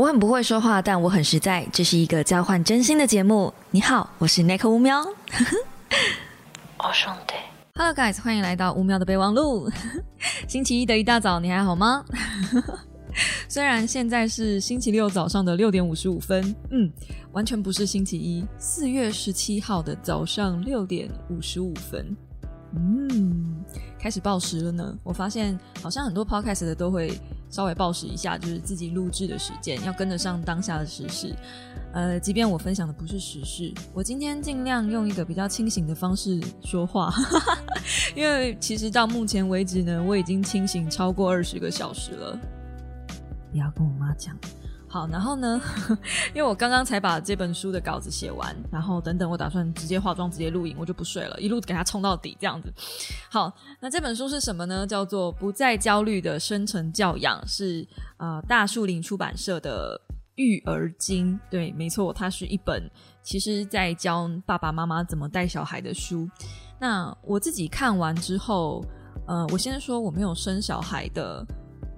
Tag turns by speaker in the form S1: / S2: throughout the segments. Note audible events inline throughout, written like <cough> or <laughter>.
S1: 我很不会说话，但我很实在。这是一个交换真心的节目。你好，我是 Nick 乌喵。
S2: 我 <laughs> 兄弟
S1: ，Hello guys，欢迎来到乌喵的备忘录。<laughs> 星期一的一大早，你还好吗？<laughs> 虽然现在是星期六早上的六点五十五分，嗯，完全不是星期一，四月十七号的早上六点五十五分。嗯，开始报时了呢。我发现好像很多 podcast 的都会稍微报时一下，就是自己录制的时间要跟得上当下的时事。呃，即便我分享的不是时事，我今天尽量用一个比较清醒的方式说话，<laughs> 因为其实到目前为止呢，我已经清醒超过二十个小时了。不要跟我妈讲。好，然后呢？<laughs> 因为我刚刚才把这本书的稿子写完，然后等等，我打算直接化妆，直接录影，我就不睡了，一路给它冲到底，这样子。好，那这本书是什么呢？叫做《不再焦虑的生存教养》，是呃大树林出版社的育儿经。对，没错，它是一本其实在教爸爸妈妈怎么带小孩的书。那我自己看完之后，呃，我先说我没有生小孩的，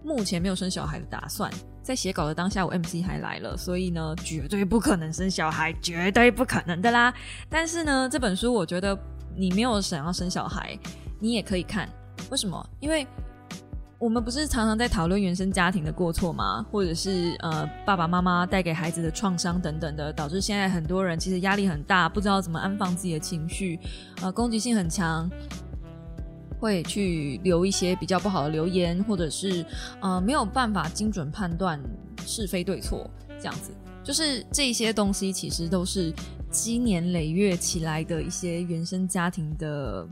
S1: 目前没有生小孩的打算。在写稿的当下，我 MC 还来了，所以呢，绝对不可能生小孩，绝对不可能的啦。但是呢，这本书我觉得你没有想要生小孩，你也可以看。为什么？因为我们不是常常在讨论原生家庭的过错吗？或者是呃爸爸妈妈带给孩子的创伤等等的，导致现在很多人其实压力很大，不知道怎么安放自己的情绪，呃，攻击性很强。会去留一些比较不好的留言，或者是呃没有办法精准判断是非对错，这样子，就是这些东西其实都是积年累月起来的一些原生家庭的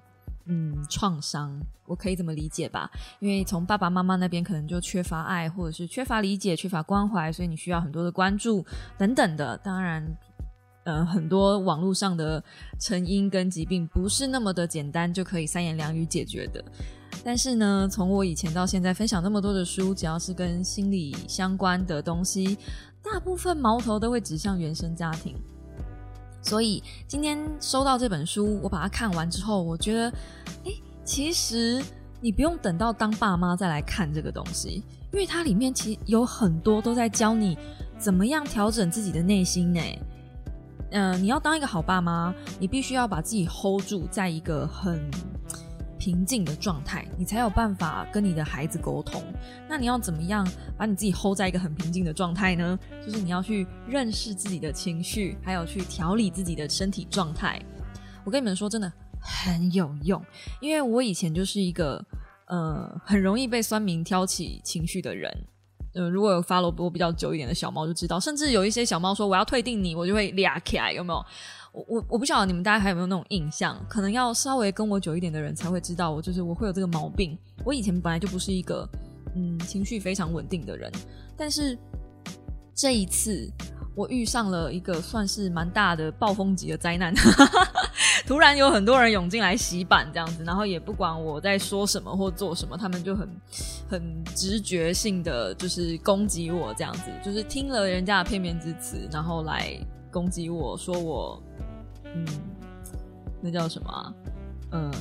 S1: 嗯创伤，我可以这么理解吧？因为从爸爸妈妈那边可能就缺乏爱，或者是缺乏理解、缺乏关怀，所以你需要很多的关注等等的，当然。呃，很多网络上的成因跟疾病不是那么的简单就可以三言两语解决的。但是呢，从我以前到现在分享那么多的书，只要是跟心理相关的东西，大部分矛头都会指向原生家庭。所以今天收到这本书，我把它看完之后，我觉得，哎，其实你不用等到当爸妈再来看这个东西，因为它里面其实有很多都在教你怎么样调整自己的内心呢。嗯，你要当一个好爸妈，你必须要把自己 hold 住，在一个很平静的状态，你才有办法跟你的孩子沟通。那你要怎么样把你自己 hold 在一个很平静的状态呢？就是你要去认识自己的情绪，还有去调理自己的身体状态。我跟你们说，真的很有用，因为我以前就是一个呃很容易被酸民挑起情绪的人。嗯，如果有 follow 我比较久一点的小猫就知道，甚至有一些小猫说我要退订你，我就会俩起来，有没有？我我我不晓得你们大家还有没有那种印象？可能要稍微跟我久一点的人才会知道，我就是我会有这个毛病。我以前本来就不是一个嗯情绪非常稳定的人，但是这一次。我遇上了一个算是蛮大的暴风级的灾难，<laughs> <laughs> 突然有很多人涌进来洗版这样子，然后也不管我在说什么或做什么，他们就很很直觉性的就是攻击我这样子，就是听了人家的片面之词，然后来攻击我说我，嗯，那叫什么？嗯，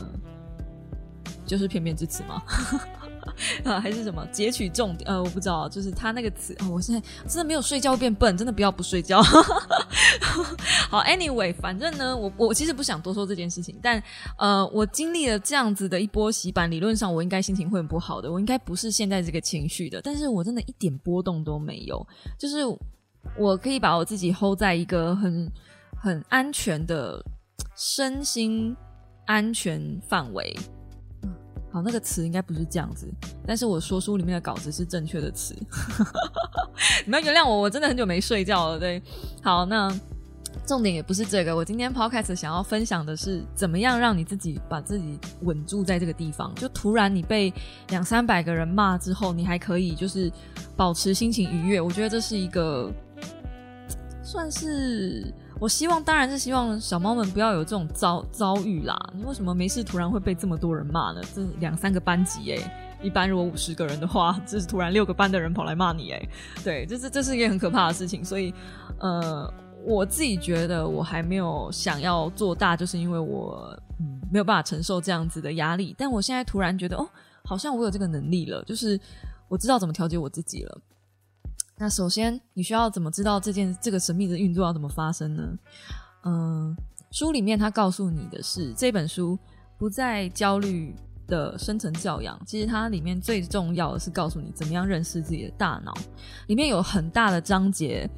S1: 就是片面之词吗？<laughs> <laughs> 啊，还是什么截取重点？呃，我不知道，就是他那个词。哦，我现在真的没有睡觉变笨，真的不要不睡觉。<laughs> 好，Anyway，反正呢，我我其实不想多说这件事情，但呃，我经历了这样子的一波洗版，理论上我应该心情会很不好的，我应该不是现在这个情绪的，但是我真的一点波动都没有，就是我可以把我自己 hold 在一个很很安全的身心安全范围。好，那个词应该不是这样子，但是我说书里面的稿子是正确的词。<laughs> 你们原谅我，我真的很久没睡觉了。对，好，那重点也不是这个，我今天 podcast 想要分享的是，怎么样让你自己把自己稳住在这个地方。就突然你被两三百个人骂之后，你还可以就是保持心情愉悦，我觉得这是一个算是。我希望当然是希望小猫们不要有这种遭遭遇啦。你为什么没事突然会被这么多人骂呢？这两三个班级哎，一般如果五十个人的话，这是突然六个班的人跑来骂你哎，对，这是这是一件很可怕的事情。所以，呃，我自己觉得我还没有想要做大，就是因为我嗯没有办法承受这样子的压力。但我现在突然觉得哦，好像我有这个能力了，就是我知道怎么调节我自己了。那首先，你需要怎么知道这件这个神秘的运作要怎么发生呢？嗯，书里面他告诉你的是，这本书不再焦虑的深层教养，其实它里面最重要的是告诉你怎么样认识自己的大脑。里面有很大的章节，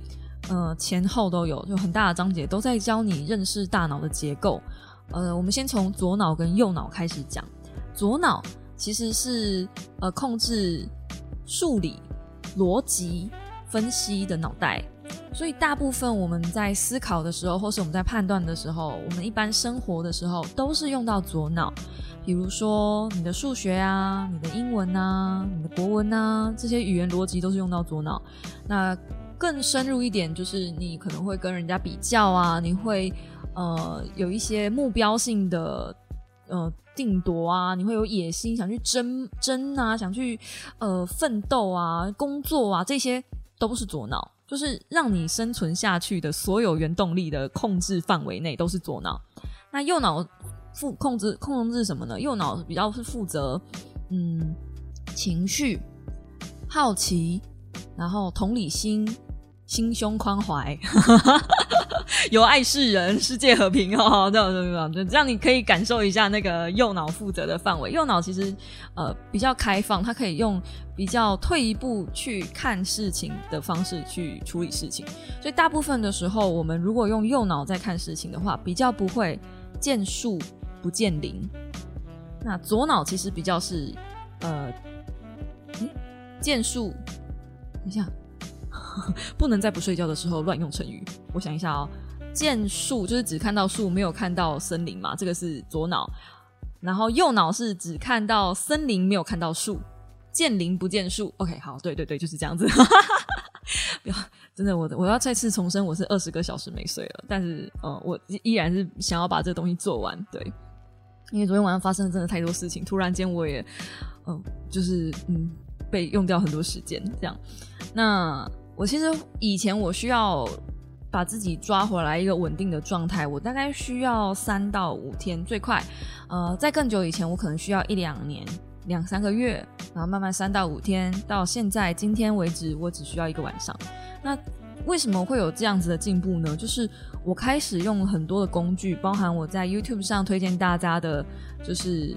S1: 呃，前后都有，就很大的章节都在教你认识大脑的结构。呃，我们先从左脑跟右脑开始讲。左脑其实是呃控制数理、逻辑。分析的脑袋，所以大部分我们在思考的时候，或是我们在判断的时候，我们一般生活的时候都是用到左脑。比如说你的数学啊、你的英文啊、你的国文啊，这些语言逻辑都是用到左脑。那更深入一点，就是你可能会跟人家比较啊，你会呃有一些目标性的呃定夺啊，你会有野心，想去争争啊，想去呃奋斗啊、工作啊这些。都是左脑，就是让你生存下去的所有原动力的控制范围内都是左脑。那右脑负控制控制什么呢？右脑比较是负责嗯情绪、好奇，然后同理心。心胸宽怀，<laughs> <laughs> 有爱世人，世界和平哦，这样 <laughs> 这样这样，你可以感受一下那个右脑负责的范围。右脑其实呃比较开放，它可以用比较退一步去看事情的方式去处理事情。所以大部分的时候，我们如果用右脑在看事情的话，比较不会见树不见林。那左脑其实比较是呃，见树，等一下。不能在不睡觉的时候乱用成语。我想一下哦，见树就是只看到树，没有看到森林嘛，这个是左脑。然后右脑是只看到森林，没有看到树，见林不见树。OK，好，对对对，就是这样子。<laughs> 真的，我我要再次重申，我是二十个小时没睡了，但是呃，我依然是想要把这个东西做完。对，因为昨天晚上发生了真的太多事情，突然间我也嗯，就是嗯，被用掉很多时间这样。那我其实以前我需要把自己抓回来一个稳定的状态，我大概需要三到五天最快。呃，在更久以前，我可能需要一两年、两三个月，然后慢慢三到五天。到现在今天为止，我只需要一个晚上。那为什么会有这样子的进步呢？就是我开始用很多的工具，包含我在 YouTube 上推荐大家的，就是。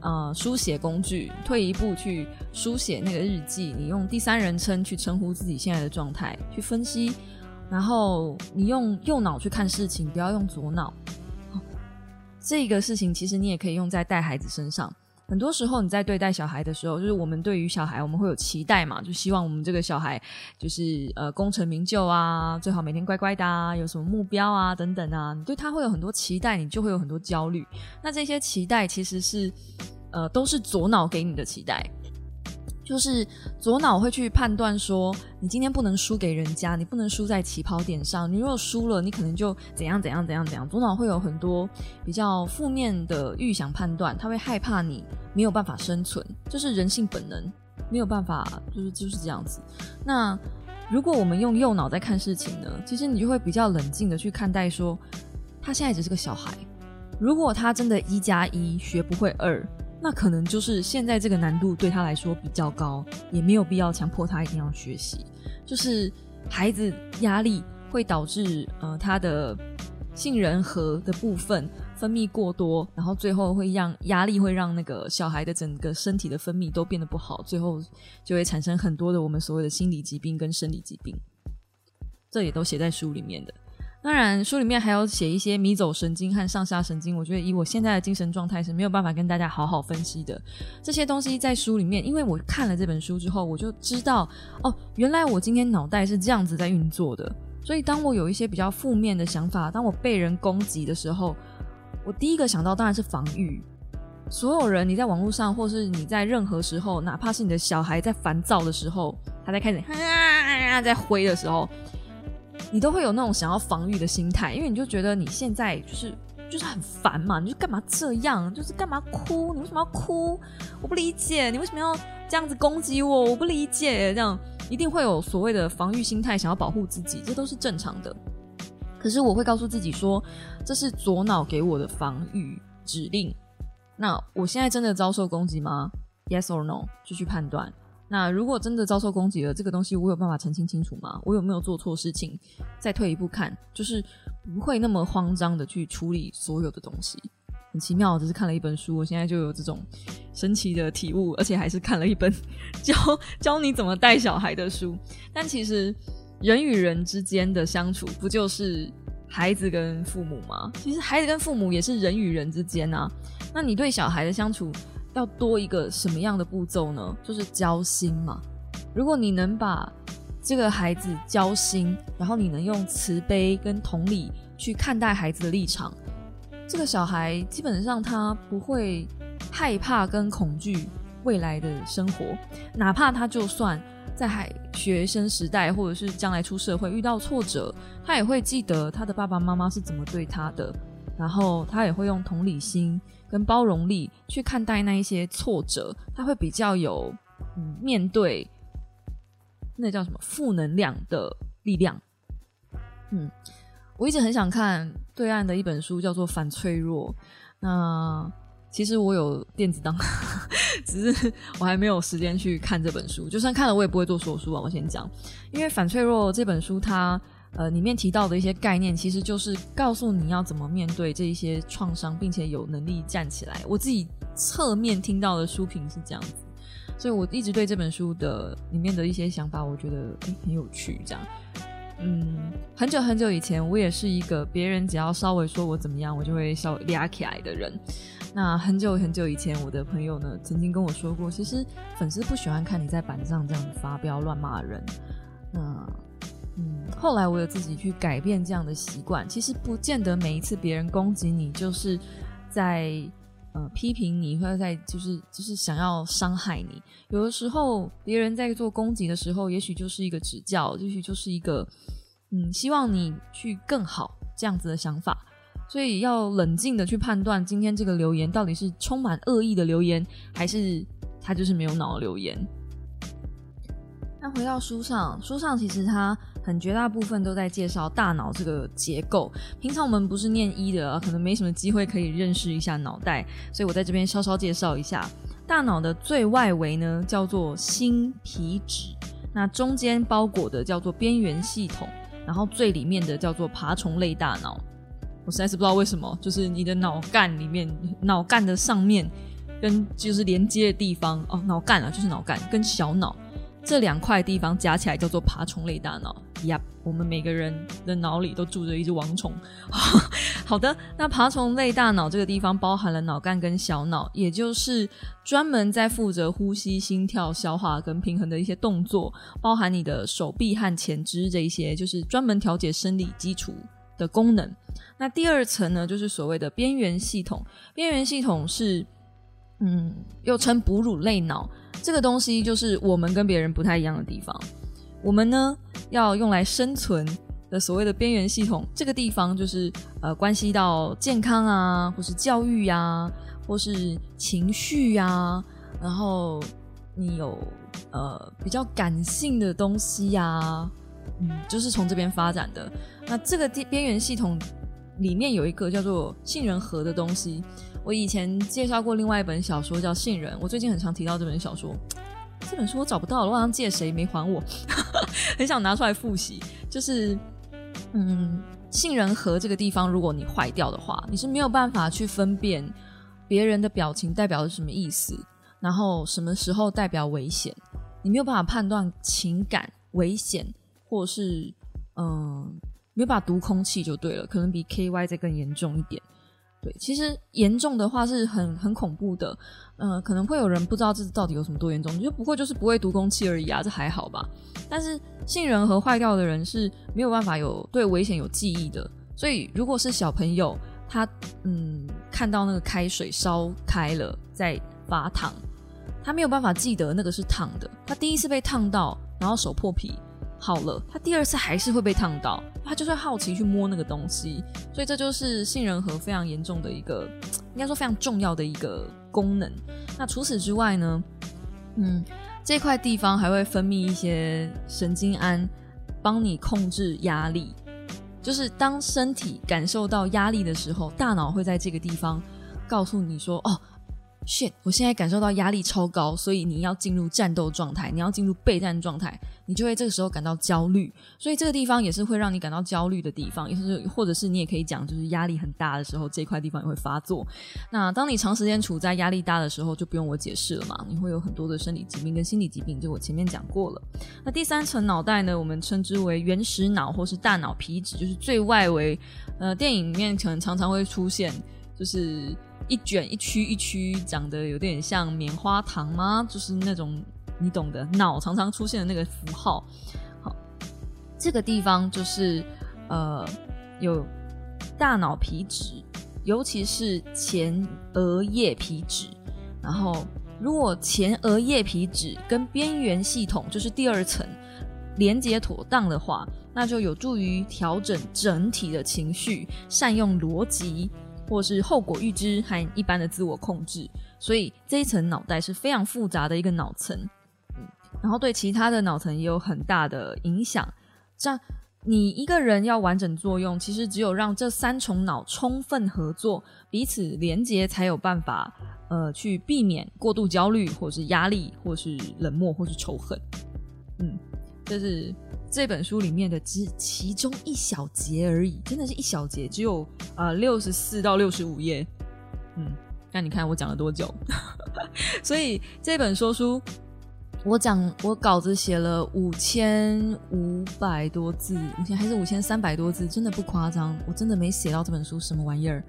S1: 呃，书写工具，退一步去书写那个日记，你用第三人称去称呼自己现在的状态，去分析，然后你用右脑去看事情，不要用左脑。这个事情其实你也可以用在带孩子身上。很多时候你在对待小孩的时候，就是我们对于小孩我们会有期待嘛，就希望我们这个小孩就是呃功成名就啊，最好每天乖乖的啊，有什么目标啊等等啊，你对他会有很多期待，你就会有很多焦虑。那这些期待其实是呃都是左脑给你的期待。就是左脑会去判断说，你今天不能输给人家，你不能输在起跑点上。你如果输了，你可能就怎样怎样怎样怎样。左脑会有很多比较负面的预想判断，他会害怕你没有办法生存，就是人性本能，没有办法，就是就是这样子。那如果我们用右脑在看事情呢，其实你就会比较冷静的去看待说，他现在只是个小孩，如果他真的一加一学不会二。那可能就是现在这个难度对他来说比较高，也没有必要强迫他一定要学习。就是孩子压力会导致呃他的杏仁核的部分分泌过多，然后最后会让压力会让那个小孩的整个身体的分泌都变得不好，最后就会产生很多的我们所谓的心理疾病跟生理疾病。这也都写在书里面的。当然，书里面还有写一些迷走神经和上下神经。我觉得以我现在的精神状态是没有办法跟大家好好分析的。这些东西在书里面，因为我看了这本书之后，我就知道哦，原来我今天脑袋是这样子在运作的。所以，当我有一些比较负面的想法，当我被人攻击的时候，我第一个想到当然是防御。所有人，你在网络上，或是你在任何时候，哪怕是你的小孩在烦躁的时候，他在开始啊在挥的时候。你都会有那种想要防御的心态，因为你就觉得你现在就是就是很烦嘛，你就干嘛这样，就是干嘛哭？你为什么要哭？我不理解，你为什么要这样子攻击我？我不理解，这样一定会有所谓的防御心态，想要保护自己，这都是正常的。可是我会告诉自己说，这是左脑给我的防御指令。那我现在真的遭受攻击吗？Yes or no？就去判断。那如果真的遭受攻击了，这个东西我有办法澄清清楚吗？我有没有做错事情？再退一步看，就是不会那么慌张的去处理所有的东西。很奇妙，只是看了一本书，我现在就有这种神奇的体悟，而且还是看了一本 <laughs> 教教你怎么带小孩的书。但其实人与人之间的相处，不就是孩子跟父母吗？其实孩子跟父母也是人与人之间啊。那你对小孩的相处？要多一个什么样的步骤呢？就是交心嘛。如果你能把这个孩子交心，然后你能用慈悲跟同理去看待孩子的立场，这个小孩基本上他不会害怕跟恐惧未来的生活，哪怕他就算在海学生时代或者是将来出社会遇到挫折，他也会记得他的爸爸妈妈是怎么对他的，然后他也会用同理心。跟包容力去看待那一些挫折，他会比较有嗯面对那叫什么负能量的力量。嗯，我一直很想看对岸的一本书，叫做《反脆弱》。那其实我有电子档，<laughs> 只是我还没有时间去看这本书。就算看了，我也不会做说书啊。我先讲，因为《反脆弱》这本书它。呃，里面提到的一些概念，其实就是告诉你要怎么面对这一些创伤，并且有能力站起来。我自己侧面听到的书评是这样子，所以我一直对这本书的里面的一些想法，我觉得很有趣。这样，嗯，很久很久以前，我也是一个别人只要稍微说我怎么样，我就会稍微嗲起来的人。那很久很久以前，我的朋友呢曾经跟我说过，其实粉丝不喜欢看你在板上这样子发飙乱骂人。那嗯，后来我有自己去改变这样的习惯。其实不见得每一次别人攻击你，就是在呃批评你，或者在就是就是想要伤害你。有的时候别人在做攻击的时候，也许就是一个指教，也许就是一个嗯希望你去更好这样子的想法。所以要冷静的去判断今天这个留言到底是充满恶意的留言，还是他就是没有脑的留言。那回到书上，书上其实他很绝大部分都在介绍大脑这个结构。平常我们不是念医的，可能没什么机会可以认识一下脑袋，所以我在这边稍稍介绍一下。大脑的最外围呢叫做心皮质，那中间包裹的叫做边缘系统，然后最里面的叫做爬虫类大脑。我实在是不知道为什么，就是你的脑干里面，脑干的上面跟就是连接的地方哦，脑干啊，就是脑干跟小脑。这两块地方加起来叫做爬虫类大脑。呀，我们每个人的脑里都住着一只王虫。<laughs> 好的，那爬虫类大脑这个地方包含了脑干跟小脑，也就是专门在负责呼吸、心跳、消化跟平衡的一些动作，包含你的手臂和前肢这一些，就是专门调节生理基础的功能。那第二层呢，就是所谓的边缘系统。边缘系统是。嗯，又称哺乳类脑，这个东西就是我们跟别人不太一样的地方。我们呢要用来生存的所谓的边缘系统，这个地方就是呃关系到健康啊，或是教育呀，或是情绪呀，然后你有呃比较感性的东西呀，嗯，就是从这边发展的。那这个边边缘系统里面有一个叫做杏仁核的东西。我以前介绍过另外一本小说叫《杏仁》，我最近很常提到这本小说。这本书我找不到了，我好像借谁没还我，<laughs> 很想拿出来复习。就是，嗯，杏仁核这个地方，如果你坏掉的话，你是没有办法去分辨别人的表情代表是什么意思，然后什么时候代表危险，你没有办法判断情感危险，或是嗯，没有办法读空气就对了，可能比 K Y 再更严重一点。对，其实严重的话是很很恐怖的，嗯，可能会有人不知道这到底有什么多严重，就不过就是不会读空气而已啊，这还好吧。但是杏仁核坏掉的人是没有办法有对危险有记忆的，所以如果是小朋友，他嗯看到那个开水烧开了在发烫，他没有办法记得那个是烫的，他第一次被烫到，然后手破皮。好了，他第二次还是会被烫到，他就是好奇去摸那个东西，所以这就是杏仁核非常严重的一个，<tsk> 应该说非常重要的一个功能。那除此之外呢，嗯，这块地方还会分泌一些神经胺，帮你控制压力。就是当身体感受到压力的时候，大脑会在这个地方告诉你说：“哦，现我现在感受到压力超高，所以你要进入战斗状态，你要进入备战状态，你就会这个时候感到焦虑。所以这个地方也是会让你感到焦虑的地方，也是或者是你也可以讲，就是压力很大的时候，这块地方也会发作。那当你长时间处在压力大的时候，就不用我解释了嘛，你会有很多的生理疾病跟心理疾病，就我前面讲过了。那第三层脑袋呢，我们称之为原始脑或是大脑皮质，就是最外围。呃，电影里面可能常常会出现，就是。一卷一区一区长得有点像棉花糖吗？就是那种你懂的，脑常常出现的那个符号。好，这个地方就是呃有大脑皮质，尤其是前额叶皮质。然后，如果前额叶皮质跟边缘系统，就是第二层连接妥当的话，那就有助于调整整体的情绪，善用逻辑。或是后果预知和一般的自我控制，所以这一层脑袋是非常复杂的一个脑层，嗯，然后对其他的脑层也有很大的影响。这样，你一个人要完整作用，其实只有让这三重脑充分合作，彼此连接，才有办法，呃，去避免过度焦虑，或是压力，或是冷漠，或是仇恨。嗯，这是。这本书里面的只其中一小节而已，真的是一小节，只有呃六十四到六十五页。嗯，那你看我讲了多久？<laughs> 所以这本说书，我讲我稿子写了五千五百多字，五千还是五千三百多字，真的不夸张，我真的没写到这本书什么玩意儿，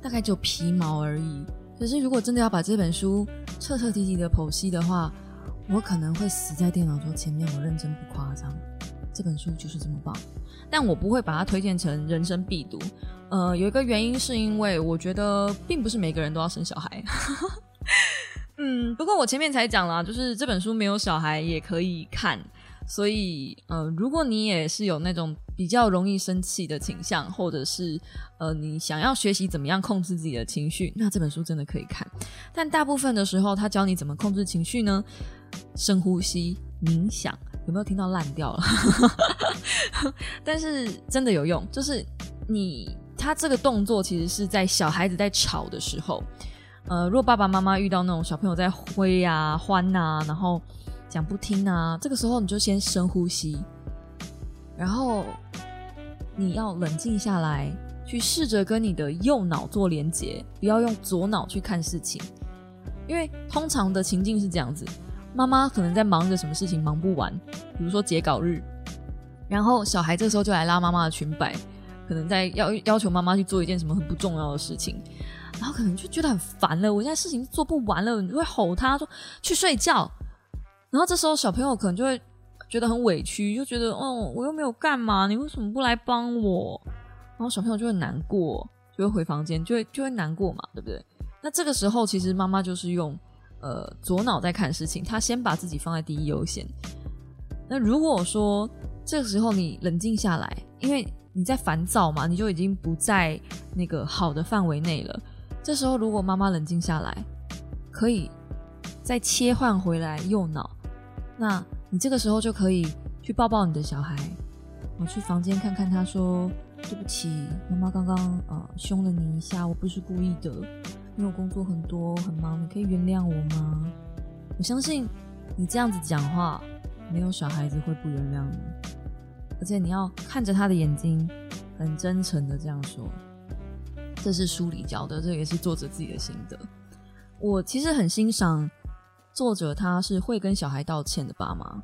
S1: 大概就皮毛而已。可是如果真的要把这本书彻彻底底的剖析的话，我可能会死在电脑桌前面，我认真不夸张。这本书就是这么棒，但我不会把它推荐成人生必读。呃，有一个原因是因为我觉得并不是每个人都要生小孩。<laughs> 嗯，不过我前面才讲了，就是这本书没有小孩也可以看，所以呃，如果你也是有那种比较容易生气的倾向，或者是呃你想要学习怎么样控制自己的情绪，那这本书真的可以看。但大部分的时候，他教你怎么控制情绪呢？深呼吸、冥想。有没有听到烂掉了？<laughs> 但是真的有用，就是你他这个动作其实是在小孩子在吵的时候，呃，如果爸爸妈妈遇到那种小朋友在挥啊、欢呐，然后讲不听啊，这个时候你就先深呼吸，然后你要冷静下来，去试着跟你的右脑做连接，不要用左脑去看事情，因为通常的情境是这样子。妈妈可能在忙着什么事情，忙不完，比如说截稿日，然后小孩这时候就来拉妈妈的裙摆，可能在要要求妈妈去做一件什么很不重要的事情，然后可能就觉得很烦了，我现在事情做不完了，你就会吼他说去睡觉，然后这时候小朋友可能就会觉得很委屈，就觉得哦我又没有干嘛，你为什么不来帮我？然后小朋友就会难过，就会回房间，就会就会难过嘛，对不对？那这个时候其实妈妈就是用。呃，左脑在看事情，他先把自己放在第一优先。那如果说这个时候你冷静下来，因为你在烦躁嘛，你就已经不在那个好的范围内了。这时候如果妈妈冷静下来，可以再切换回来右脑，那你这个时候就可以去抱抱你的小孩，我去房间看看他，说对不起，妈妈刚刚呃凶了你一下，我不是故意的。因为我工作很多很忙，你可以原谅我吗？我相信你这样子讲话，没有小孩子会不原谅你，而且你要看着他的眼睛，很真诚的这样说。这是书里教的，这也是作者自己的心得。我其实很欣赏作者，他是会跟小孩道歉的爸妈。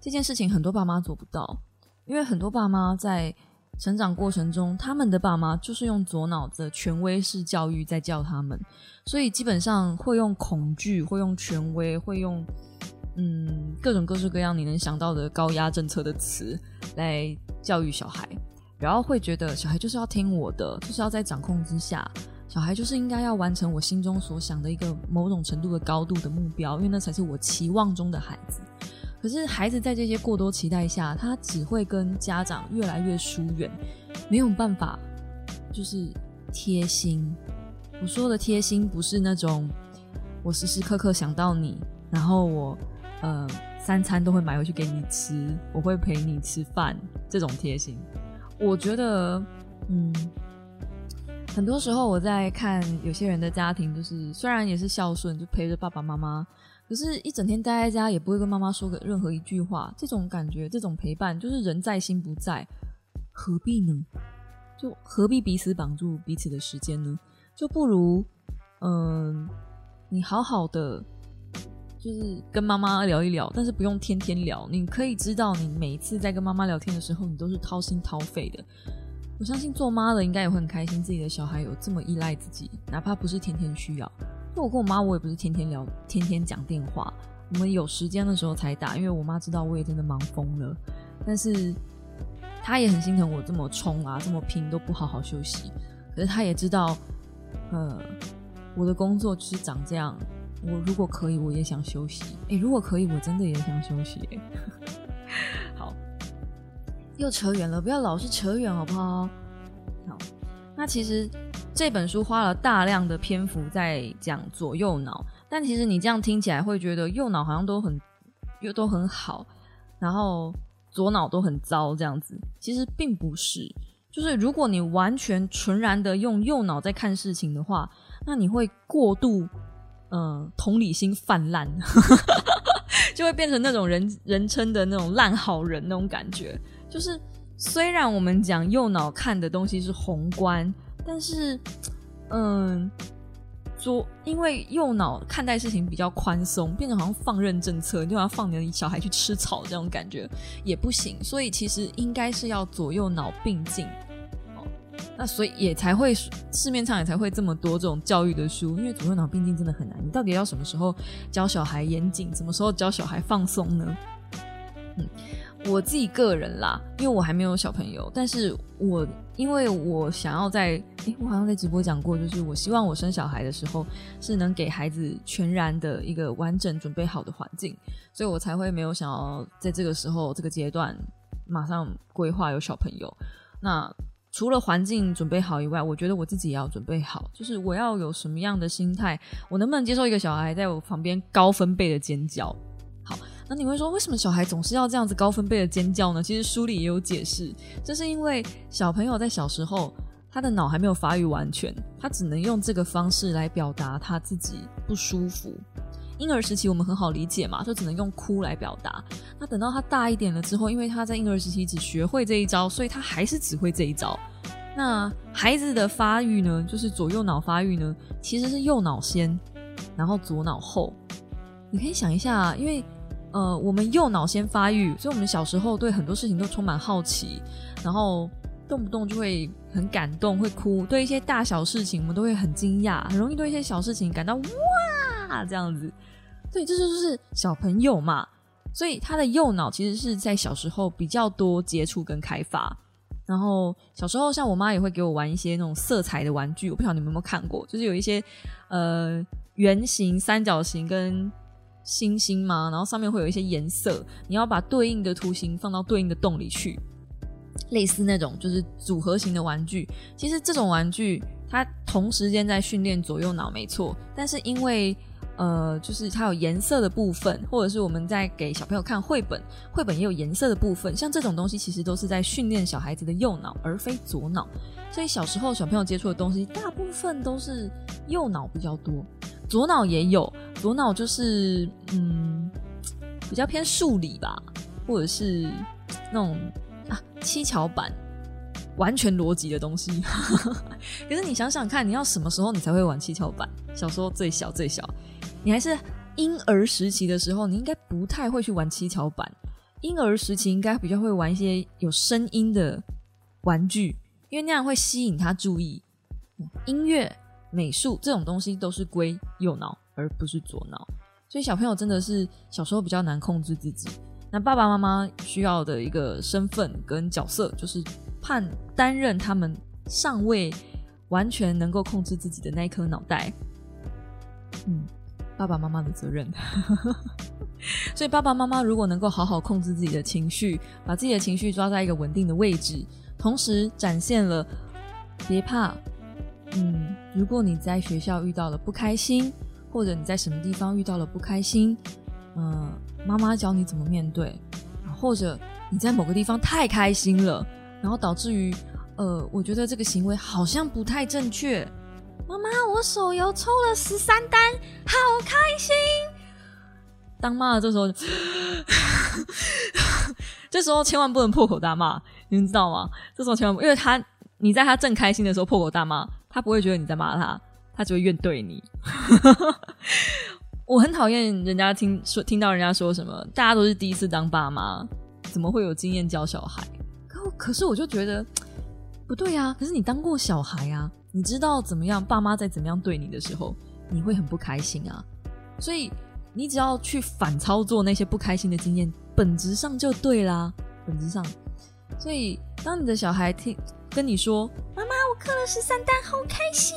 S1: 这件事情很多爸妈做不到，因为很多爸妈在。成长过程中，他们的爸妈就是用左脑的权威式教育在教他们，所以基本上会用恐惧，会用权威，会用嗯各种各式各样你能想到的高压政策的词来教育小孩，然后会觉得小孩就是要听我的，就是要在掌控之下，小孩就是应该要完成我心中所想的一个某种程度的高度的目标，因为那才是我期望中的孩子。可是孩子在这些过多期待下，他只会跟家长越来越疏远，没有办法，就是贴心。我说的贴心，不是那种我时时刻刻想到你，然后我呃三餐都会买回去给你吃，我会陪你吃饭这种贴心。我觉得，嗯，很多时候我在看有些人的家庭，就是虽然也是孝顺，就陪着爸爸妈妈，可是一整天待在家，也不会跟妈妈说个任何一句话。这种感觉，这种陪伴，就是人在心不在，何必呢？就何必彼此绑住彼此的时间呢？就不如，嗯，你好好的，就是跟妈妈聊一聊，但是不用天天聊。你可以知道，你每一次在跟妈妈聊天的时候，你都是掏心掏肺的。我相信做妈的应该也会很开心，自己的小孩有这么依赖自己，哪怕不是天天需要。我跟我妈，我也不是天天聊，天天讲电话。我们有时间的时候才打，因为我妈知道我也真的忙疯了。但是她也很心疼我这么冲啊，这么拼都不好好休息。可是她也知道。呃，我的工作就是长这样。我如果可以，我也想休息。<laughs> 哎，如果可以，我真的也想休息。好，又扯远了，不要老是扯远，好不好？好，那其实这本书花了大量的篇幅在讲左右脑，但其实你这样听起来会觉得右脑好像都很又都很好，然后左脑都很糟这样子。其实并不是。就是如果你完全纯然的用右脑在看事情的话，那你会过度，嗯，同理心泛滥，<laughs> 就会变成那种人人称的那种烂好人那种感觉。就是虽然我们讲右脑看的东西是宏观，但是，嗯，左因为右脑看待事情比较宽松，变成好像放任政策，就要放你的小孩去吃草这种感觉也不行。所以其实应该是要左右脑并进。那所以也才会市面上也才会这么多这种教育的书，因为左右脑并进真的很难。你到底要什么时候教小孩严谨，什么时候教小孩放松呢？嗯，我自己个人啦，因为我还没有小朋友，但是我因为我想要在，诶，我好像在直播讲过，就是我希望我生小孩的时候是能给孩子全然的一个完整准备好的环境，所以我才会没有想要在这个时候这个阶段马上规划有小朋友。那除了环境准备好以外，我觉得我自己也要准备好。就是我要有什么样的心态，我能不能接受一个小孩在我旁边高分贝的尖叫？那你会说，为什么小孩总是要这样子高分贝的尖叫呢？其实书里也有解释，这是因为小朋友在小时候，他的脑还没有发育完全，他只能用这个方式来表达他自己不舒服。婴儿时期我们很好理解嘛，就只能用哭来表达。那等到他大一点了之后，因为他在婴儿时期只学会这一招，所以他还是只会这一招。那孩子的发育呢，就是左右脑发育呢，其实是右脑先，然后左脑后。你可以想一下，因为呃，我们右脑先发育，所以我们小时候对很多事情都充满好奇，然后动不动就会很感动，会哭。对一些大小事情，我们都会很惊讶，很容易对一些小事情感到哇这样子。对，这就是小朋友嘛，所以他的右脑其实是在小时候比较多接触跟开发。然后小时候，像我妈也会给我玩一些那种色彩的玩具，我不晓得你们有没有看过，就是有一些呃圆形、三角形跟星星嘛，然后上面会有一些颜色，你要把对应的图形放到对应的洞里去，类似那种就是组合型的玩具。其实这种玩具它同时间在训练左右脑，没错，但是因为呃，就是它有颜色的部分，或者是我们在给小朋友看绘本，绘本也有颜色的部分。像这种东西，其实都是在训练小孩子的右脑，而非左脑。所以小时候小朋友接触的东西，大部分都是右脑比较多，左脑也有。左脑就是嗯，比较偏数理吧，或者是那种啊七巧板，完全逻辑的东西。<laughs> 可是你想想看，你要什么时候你才会玩七巧板？小时候最小最小。你还是婴儿时期的时候，你应该不太会去玩七巧板。婴儿时期应该比较会玩一些有声音的玩具，因为那样会吸引他注意。音乐、美术这种东西都是归右脑，而不是左脑。所以小朋友真的是小时候比较难控制自己。那爸爸妈妈需要的一个身份跟角色，就是判担任他们尚未完全能够控制自己的那一颗脑袋。嗯。爸爸妈妈的责任，<laughs> 所以爸爸妈妈如果能够好好控制自己的情绪，把自己的情绪抓在一个稳定的位置，同时展现了别怕，嗯，如果你在学校遇到了不开心，或者你在什么地方遇到了不开心，嗯，妈妈教你怎么面对，或者你在某个地方太开心了，然后导致于呃，我觉得这个行为好像不太正确。妈妈，我手游抽了十三单，好开心。当妈的这时候，<laughs> 这时候千万不能破口大骂，你们知道吗？这时候千万，因为他你在他正开心的时候破口大骂，他不会觉得你在骂他，他只会怨对你。<laughs> 我很讨厌人家听说听到人家说什么，大家都是第一次当爸妈，怎么会有经验教小孩？可可是我就觉得不对啊！可是你当过小孩啊，你知道怎么样？爸妈在怎么样对你的时候，你会很不开心啊。所以你只要去反操作那些不开心的经验，本质上就对啦。本质上，所以当你的小孩听跟你说：“妈妈，我刻了十三单，好开心。”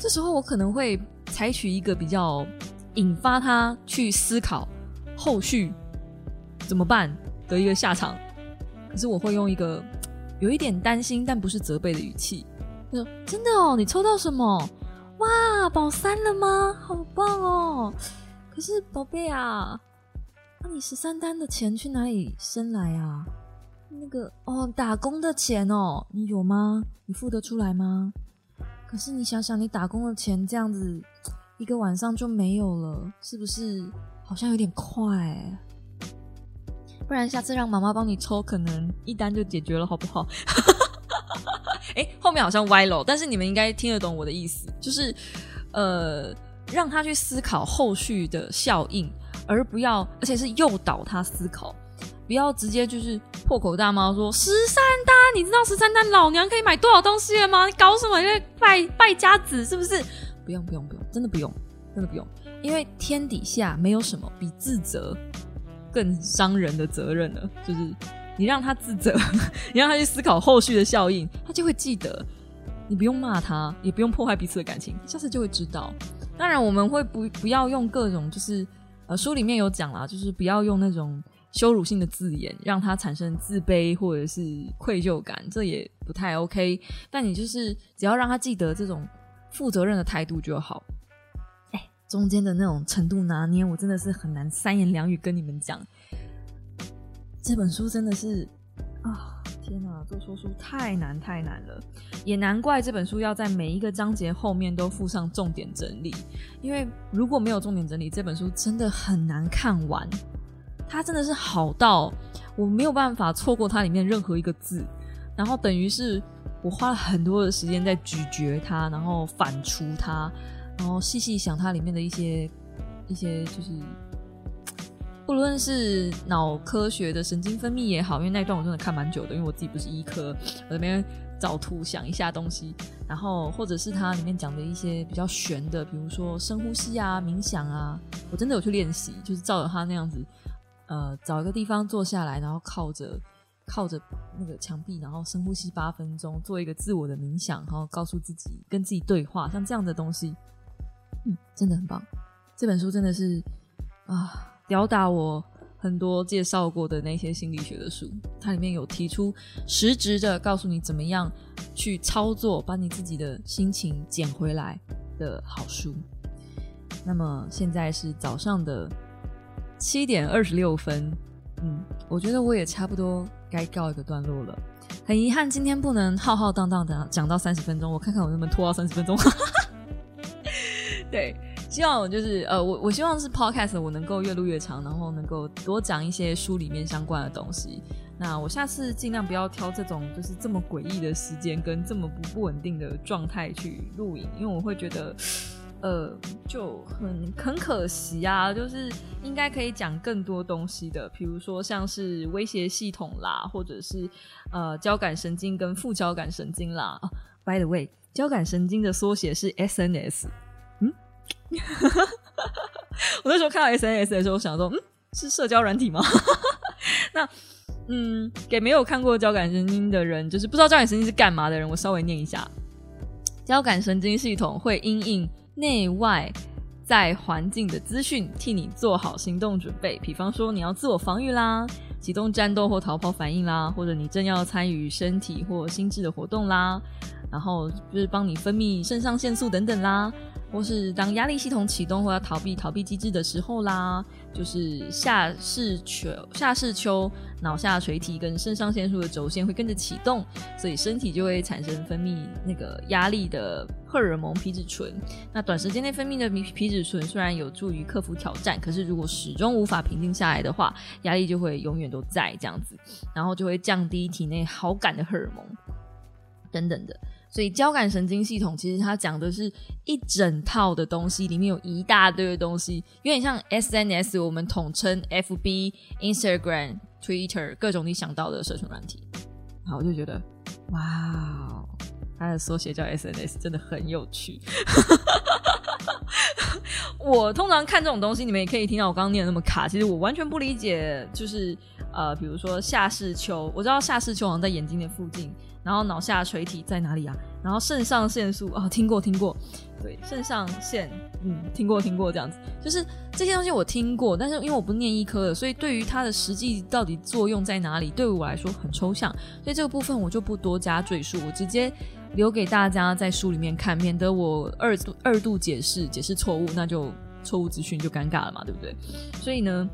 S1: 这时候我可能会采取一个比较引发他去思考后续怎么办的一个下场。可是我会用一个有一点担心但不是责备的语气，：“真的哦，你抽到什么？哇，保三了吗？好棒哦！可是宝贝啊，那你十三单的钱去哪里生来啊？那个哦，打工的钱哦，你有吗？你付得出来吗？可是你想想，你打工的钱这样子一个晚上就没有了，是不是好像有点快？”不然下次让妈妈帮你抽，可能一单就解决了，好不好？<laughs> <laughs> 哎，后面好像歪了，但是你们应该听得懂我的意思，就是呃，让他去思考后续的效应，而不要，而且是诱导他思考，不要直接就是破口大骂说十三单，你知道十三单老娘可以买多少东西了吗？你搞什么？因为败败家子是不是？不用不用不用，真的不用，真的不用，因为天底下没有什么比自责。更伤人的责任了，就是你让他自责，<laughs> 你让他去思考后续的效应，他就会记得。你不用骂他，也不用破坏彼此的感情，下次就会知道。当然，我们会不不要用各种，就是呃书里面有讲啦，就是不要用那种羞辱性的字眼，让他产生自卑或者是愧疚感，这也不太 OK。但你就是只要让他记得这种负责任的态度就好。中间的那种程度拿捏，我真的是很难三言两语跟你们讲。这本书真的是啊，天哪，做说书太难太难了，也难怪这本书要在每一个章节后面都附上重点整理，因为如果没有重点整理，这本书真的很难看完。它真的是好到我没有办法错过它里面任何一个字，然后等于是我花了很多的时间在咀嚼它，然后反刍它。然后细细想它里面的一些一些，就是不论是脑科学的神经分泌也好，因为那一段我真的看蛮久的，因为我自己不是医科，我这边找图想一下东西。然后或者是它里面讲的一些比较玄的，比如说深呼吸啊、冥想啊，我真的有去练习，就是照着他那样子，呃，找一个地方坐下来，然后靠着靠着那个墙壁，然后深呼吸八分钟，做一个自我的冥想，然后告诉自己跟自己对话，像这样的东西。嗯，真的很棒。这本书真的是啊，吊打我很多介绍过的那些心理学的书。它里面有提出实质的告诉你怎么样去操作，把你自己的心情捡回来的好书。那么现在是早上的七点二十六分，嗯，我觉得我也差不多该告一个段落了。很遗憾今天不能浩浩荡荡的讲到三十分钟，我看看我能不能拖到三十分钟。<laughs> 对，希望就是呃，我我希望是 podcast，我能够越录越长，然后能够多讲一些书里面相关的东西。那我下次尽量不要挑这种就是这么诡异的时间跟这么不不稳定的状态去录影，因为我会觉得呃就很很可惜啊，就是应该可以讲更多东西的，比如说像是威胁系统啦，或者是呃交感神经跟副交感神经啦。By the way，交感神经的缩写是 SNS。<laughs> 我那时候看到 S N S 的时候，我想说，嗯，是社交软体吗？<laughs> 那，嗯，给没有看过交感神经的人，就是不知道交感神经是干嘛的人，我稍微念一下：交感神经系统会因应内外在环境的资讯，替你做好行动准备。比方说，你要自我防御啦，启动战斗或逃跑反应啦，或者你正要参与身体或心智的活动啦。然后就是帮你分泌肾上腺素等等啦。或是当压力系统启动或要逃避逃避机制的时候啦，就是下视丘、下视丘、脑下垂体跟肾上腺素的轴线会跟着启动，所以身体就会产生分泌那个压力的荷尔蒙皮质醇。那短时间内分泌的皮皮质醇虽然有助于克服挑战，可是如果始终无法平静下来的话，压力就会永远都在这样子，然后就会降低体内好感的荷尔蒙等等的。所以交感神经系统其实它讲的是一整套的东西，里面有一大堆的东西，有点像 SNS，我们统称 FB、Instagram、Twitter 各种你想到的社群软体。好，我就觉得，哇，它的缩写叫 SNS，真的很有趣。<laughs> 我通常看这种东西，你们也可以听到我刚刚念的那么卡。其实我完全不理解，就是呃，比如说下视丘，我知道下视丘好像在眼睛的附近。然后脑下垂体在哪里啊？然后肾上腺素啊，听过听过，对，肾上腺，嗯，听过听过，这样子，就是这些东西我听过，但是因为我不念医科的，所以对于它的实际到底作用在哪里，对于我来说很抽象，所以这个部分我就不多加赘述，我直接留给大家在书里面看，免得我二度二度解释解释错误，那就错误资讯就尴尬了嘛，对不对？所以呢。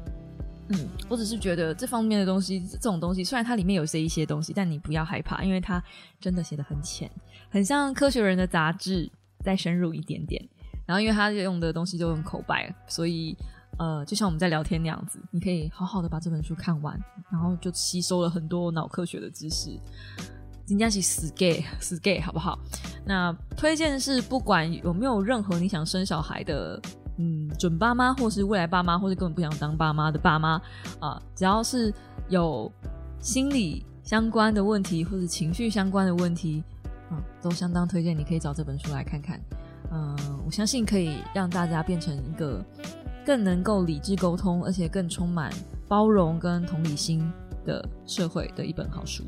S1: 嗯，我只是觉得这方面的东西，这种东西虽然它里面有这一些东西，但你不要害怕，因为它真的写的很浅，很像科学人的杂志，再深入一点点。然后因为它用的东西都很口白，所以呃，就像我们在聊天那样子，你可以好好的把这本书看完，然后就吸收了很多脑科学的知识。人家是死 gay 死 gay 好不好？那推荐是不管有没有任何你想生小孩的。嗯，准爸妈或是未来爸妈，或是根本不想当爸妈的爸妈啊，只要是有心理相关的问题或者情绪相关的问题啊，都相当推荐你可以找这本书来看看。嗯，我相信可以让大家变成一个更能够理智沟通，而且更充满包容跟同理心的社会的一本好书。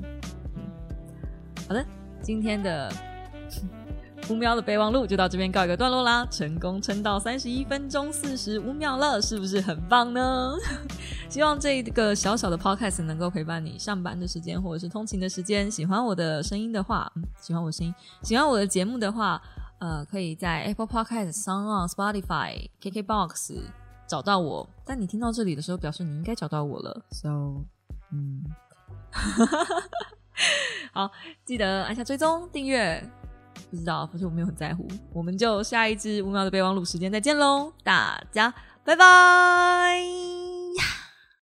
S1: 好的，今天的。<laughs> 五秒的备忘录就到这边告一个段落啦，成功撑到三十一分钟四十五秒了，是不是很棒呢？<laughs> 希望这个小小的 podcast 能够陪伴你上班的时间或者是通勤的时间。喜欢我的声音的话，喜欢我声音，喜欢我的节目的话，呃，可以在 Apple Podcast、Sound、Spotify、KKBox 找到我。但你听到这里的时候，表示你应该找到我了。So，嗯，<laughs> <laughs> 好，记得按下追踪订阅。不知道，反正我没有很在乎。我们就下一支五秒的备忘录时间再见喽，大家拜拜。